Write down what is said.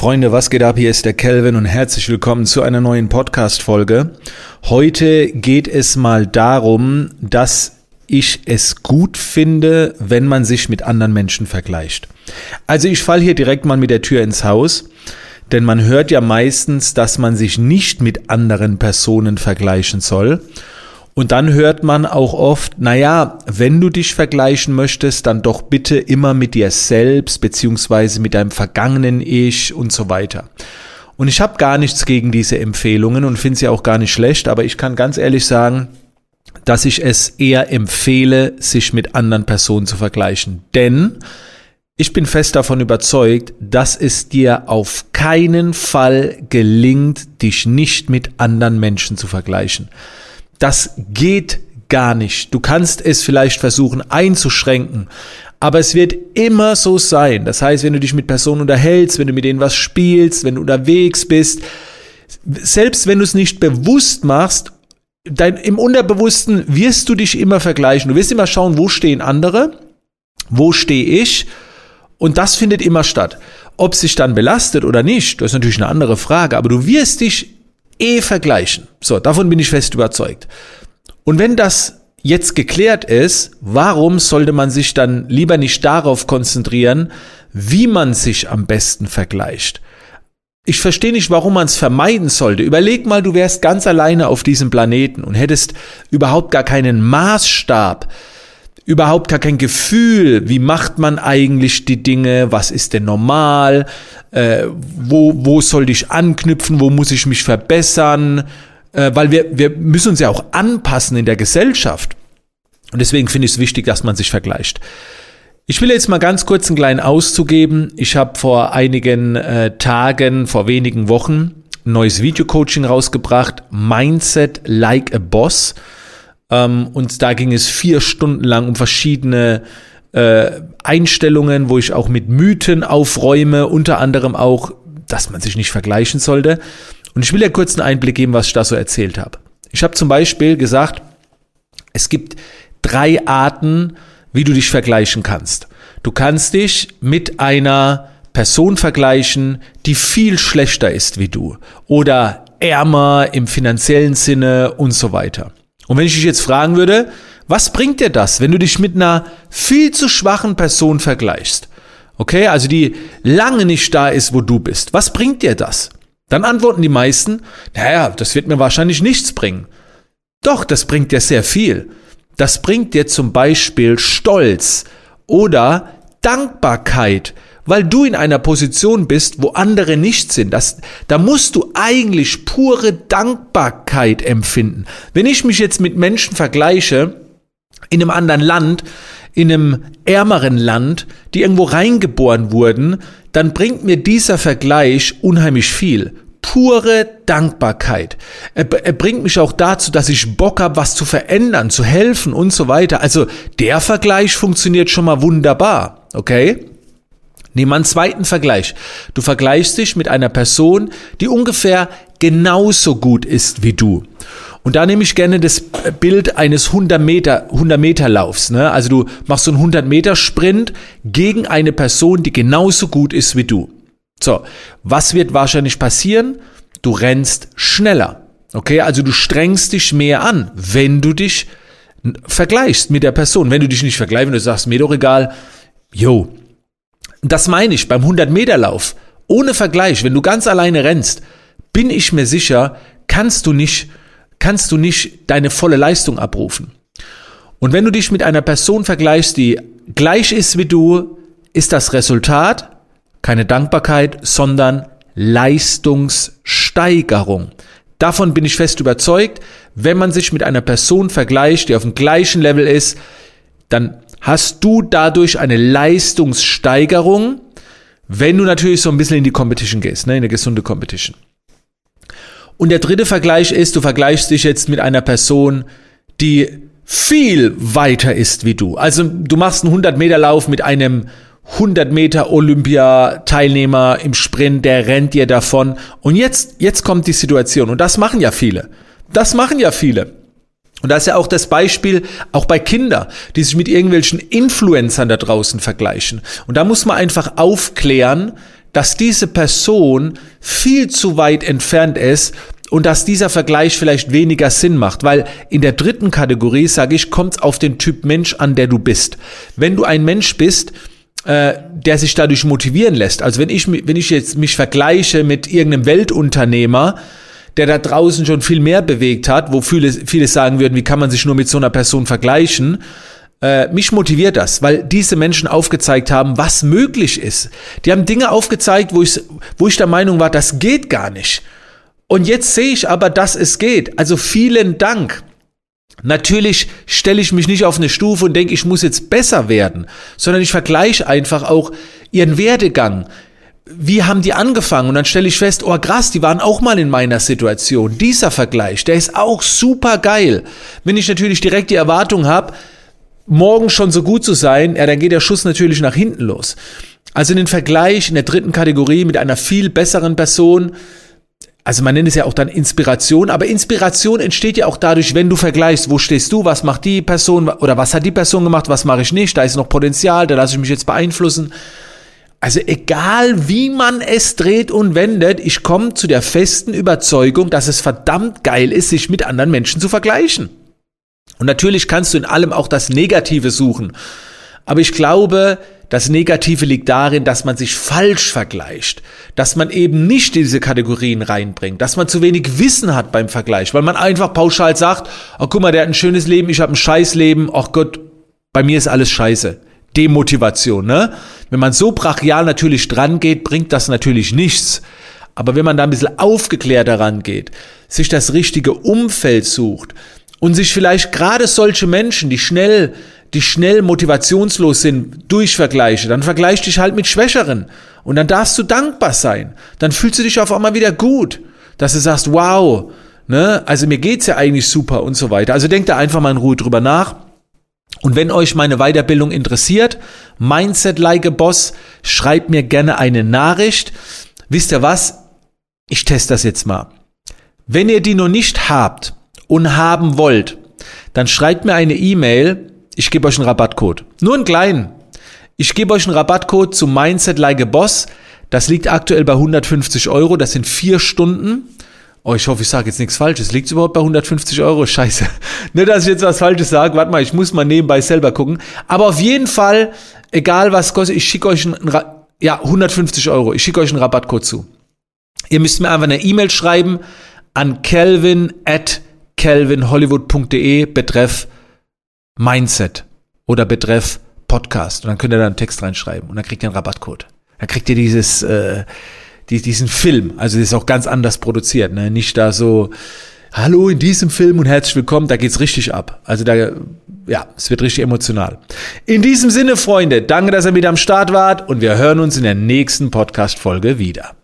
Freunde, was geht ab? Hier ist der Kelvin und herzlich willkommen zu einer neuen Podcast-Folge. Heute geht es mal darum, dass ich es gut finde, wenn man sich mit anderen Menschen vergleicht. Also ich falle hier direkt mal mit der Tür ins Haus, denn man hört ja meistens, dass man sich nicht mit anderen Personen vergleichen soll. Und dann hört man auch oft, naja, wenn du dich vergleichen möchtest, dann doch bitte immer mit dir selbst, beziehungsweise mit deinem vergangenen Ich und so weiter. Und ich habe gar nichts gegen diese Empfehlungen und finde sie auch gar nicht schlecht, aber ich kann ganz ehrlich sagen, dass ich es eher empfehle, sich mit anderen Personen zu vergleichen. Denn ich bin fest davon überzeugt, dass es dir auf keinen Fall gelingt, dich nicht mit anderen Menschen zu vergleichen. Das geht gar nicht. Du kannst es vielleicht versuchen einzuschränken, aber es wird immer so sein. Das heißt, wenn du dich mit Personen unterhältst, wenn du mit denen was spielst, wenn du unterwegs bist, selbst wenn du es nicht bewusst machst, dein, im Unterbewussten wirst du dich immer vergleichen. Du wirst immer schauen, wo stehen andere, wo stehe ich und das findet immer statt. Ob sich dann belastet oder nicht, das ist natürlich eine andere Frage, aber du wirst dich eh vergleichen. So, davon bin ich fest überzeugt. Und wenn das jetzt geklärt ist, warum sollte man sich dann lieber nicht darauf konzentrieren, wie man sich am besten vergleicht? Ich verstehe nicht, warum man es vermeiden sollte. Überleg mal, du wärst ganz alleine auf diesem Planeten und hättest überhaupt gar keinen Maßstab, überhaupt gar kein Gefühl, wie macht man eigentlich die Dinge, was ist denn normal, äh, wo, wo soll ich anknüpfen, wo muss ich mich verbessern, äh, weil wir, wir müssen uns ja auch anpassen in der Gesellschaft. Und deswegen finde ich es wichtig, dass man sich vergleicht. Ich will jetzt mal ganz kurz einen kleinen Auszug geben. Ich habe vor einigen äh, Tagen, vor wenigen Wochen, ein neues Video-Coaching rausgebracht, Mindset Like a Boss. Ähm, und da ging es vier Stunden lang um verschiedene äh, Einstellungen, wo ich auch mit Mythen aufräume, unter anderem auch, dass man sich nicht vergleichen sollte. Und ich will ja kurz einen Einblick geben, was ich da so erzählt habe. Ich habe zum Beispiel gesagt, es gibt drei Arten, wie du dich vergleichen kannst. Du kannst dich mit einer Person vergleichen, die viel schlechter ist wie du oder ärmer im finanziellen Sinne und so weiter. Und wenn ich dich jetzt fragen würde, was bringt dir das, wenn du dich mit einer viel zu schwachen Person vergleichst? Okay, also die lange nicht da ist, wo du bist. Was bringt dir das? Dann antworten die meisten, naja, das wird mir wahrscheinlich nichts bringen. Doch, das bringt dir sehr viel. Das bringt dir zum Beispiel Stolz oder Dankbarkeit, weil du in einer Position bist, wo andere nicht sind. Das, da musst du eigentlich pure Dankbarkeit empfinden. Wenn ich mich jetzt mit Menschen vergleiche, in einem anderen Land, in einem ärmeren Land, die irgendwo reingeboren wurden, dann bringt mir dieser Vergleich unheimlich viel. Pure Dankbarkeit. Er, er bringt mich auch dazu, dass ich Bock habe, was zu verändern, zu helfen und so weiter. Also der Vergleich funktioniert schon mal wunderbar. Okay? Nehmen wir einen zweiten Vergleich. Du vergleichst dich mit einer Person, die ungefähr genauso gut ist wie du. Und da nehme ich gerne das Bild eines 100 Meter, 100 Meter Laufs. Ne? Also du machst so einen 100 Meter Sprint gegen eine Person, die genauso gut ist wie du. So, was wird wahrscheinlich passieren? Du rennst schneller. Okay, also du strengst dich mehr an, wenn du dich vergleichst mit der Person. Wenn du dich nicht vergleichst, wenn du sagst, mir doch egal, yo. Das meine ich beim 100 Meter Lauf. Ohne Vergleich, wenn du ganz alleine rennst, bin ich mir sicher, kannst du nicht kannst du nicht deine volle Leistung abrufen. Und wenn du dich mit einer Person vergleichst, die gleich ist wie du, ist das Resultat keine Dankbarkeit, sondern Leistungssteigerung. Davon bin ich fest überzeugt, wenn man sich mit einer Person vergleicht, die auf dem gleichen Level ist, dann hast du dadurch eine Leistungssteigerung, wenn du natürlich so ein bisschen in die Competition gehst, ne, in eine gesunde Competition. Und der dritte Vergleich ist, du vergleichst dich jetzt mit einer Person, die viel weiter ist wie du. Also du machst einen 100 Meter Lauf mit einem 100 Meter Olympia-Teilnehmer im Sprint, der rennt dir davon. Und jetzt, jetzt kommt die Situation. Und das machen ja viele. Das machen ja viele. Und da ist ja auch das Beispiel, auch bei Kindern, die sich mit irgendwelchen Influencern da draußen vergleichen. Und da muss man einfach aufklären, dass diese Person viel zu weit entfernt ist und dass dieser Vergleich vielleicht weniger Sinn macht, weil in der dritten Kategorie, sage ich, kommt es auf den Typ Mensch an, der du bist. Wenn du ein Mensch bist, äh, der sich dadurch motivieren lässt, also wenn ich, wenn ich jetzt mich vergleiche mit irgendeinem Weltunternehmer, der da draußen schon viel mehr bewegt hat, wo viele, viele sagen würden, wie kann man sich nur mit so einer Person vergleichen, äh, mich motiviert das, weil diese Menschen aufgezeigt haben, was möglich ist. Die haben Dinge aufgezeigt, wo ich, wo ich der Meinung war, das geht gar nicht. Und jetzt sehe ich aber, dass es geht. Also vielen Dank. Natürlich stelle ich mich nicht auf eine Stufe und denke, ich muss jetzt besser werden, sondern ich vergleiche einfach auch ihren Werdegang. Wie haben die angefangen? Und dann stelle ich fest, oh krass, die waren auch mal in meiner Situation. Dieser Vergleich, der ist auch super geil. Wenn ich natürlich direkt die Erwartung habe, morgen schon so gut zu sein, ja, dann geht der Schuss natürlich nach hinten los. Also den Vergleich in der dritten Kategorie mit einer viel besseren Person, also man nennt es ja auch dann Inspiration, aber Inspiration entsteht ja auch dadurch, wenn du vergleichst, wo stehst du, was macht die Person oder was hat die Person gemacht, was mache ich nicht, da ist noch Potenzial, da lasse ich mich jetzt beeinflussen. Also egal wie man es dreht und wendet, ich komme zu der festen Überzeugung, dass es verdammt geil ist, sich mit anderen Menschen zu vergleichen. Und natürlich kannst du in allem auch das Negative suchen. Aber ich glaube, das Negative liegt darin, dass man sich falsch vergleicht, dass man eben nicht diese Kategorien reinbringt, dass man zu wenig Wissen hat beim Vergleich, weil man einfach pauschal sagt, oh guck mal, der hat ein schönes Leben, ich habe ein scheiß Leben, ach Gott, bei mir ist alles scheiße. Demotivation, ne? Wenn man so brachial natürlich dran geht, bringt das natürlich nichts. Aber wenn man da ein bisschen aufgeklärter rangeht, sich das richtige Umfeld sucht und sich vielleicht gerade solche Menschen, die schnell die schnell motivationslos sind durch Vergleiche, dann vergleich dich halt mit Schwächeren. Und dann darfst du dankbar sein. Dann fühlst du dich auf einmal wieder gut, dass du sagst, wow, ne, also mir geht's ja eigentlich super und so weiter. Also denkt da einfach mal in Ruhe drüber nach. Und wenn euch meine Weiterbildung interessiert, Mindset like a Boss, schreibt mir gerne eine Nachricht. Wisst ihr was? Ich teste das jetzt mal. Wenn ihr die noch nicht habt und haben wollt, dann schreibt mir eine E-Mail ich gebe euch einen Rabattcode. Nur einen kleinen. Ich gebe euch einen Rabattcode zu Mindset Like a Boss. Das liegt aktuell bei 150 Euro. Das sind vier Stunden. Oh, ich hoffe, ich sage jetzt nichts Falsches. Liegt es überhaupt bei 150 Euro? Scheiße. Nicht, dass ich jetzt was Falsches sage. Warte mal, ich muss mal nebenbei selber gucken. Aber auf jeden Fall, egal was kostet, ich schicke euch einen, ja, 150 Euro. Ich schicke euch einen Rabattcode zu. Ihr müsst mir einfach eine E-Mail schreiben an kelvin at kelvinhollywood.de betreff Mindset oder betreff Podcast. Und dann könnt ihr da einen Text reinschreiben und dann kriegt ihr einen Rabattcode. Dann kriegt ihr dieses, äh, die, diesen Film. Also das ist auch ganz anders produziert. Ne? Nicht da so, hallo in diesem Film und herzlich willkommen, da geht's richtig ab. Also da, ja, es wird richtig emotional. In diesem Sinne, Freunde, danke, dass ihr wieder am Start wart und wir hören uns in der nächsten Podcast-Folge wieder.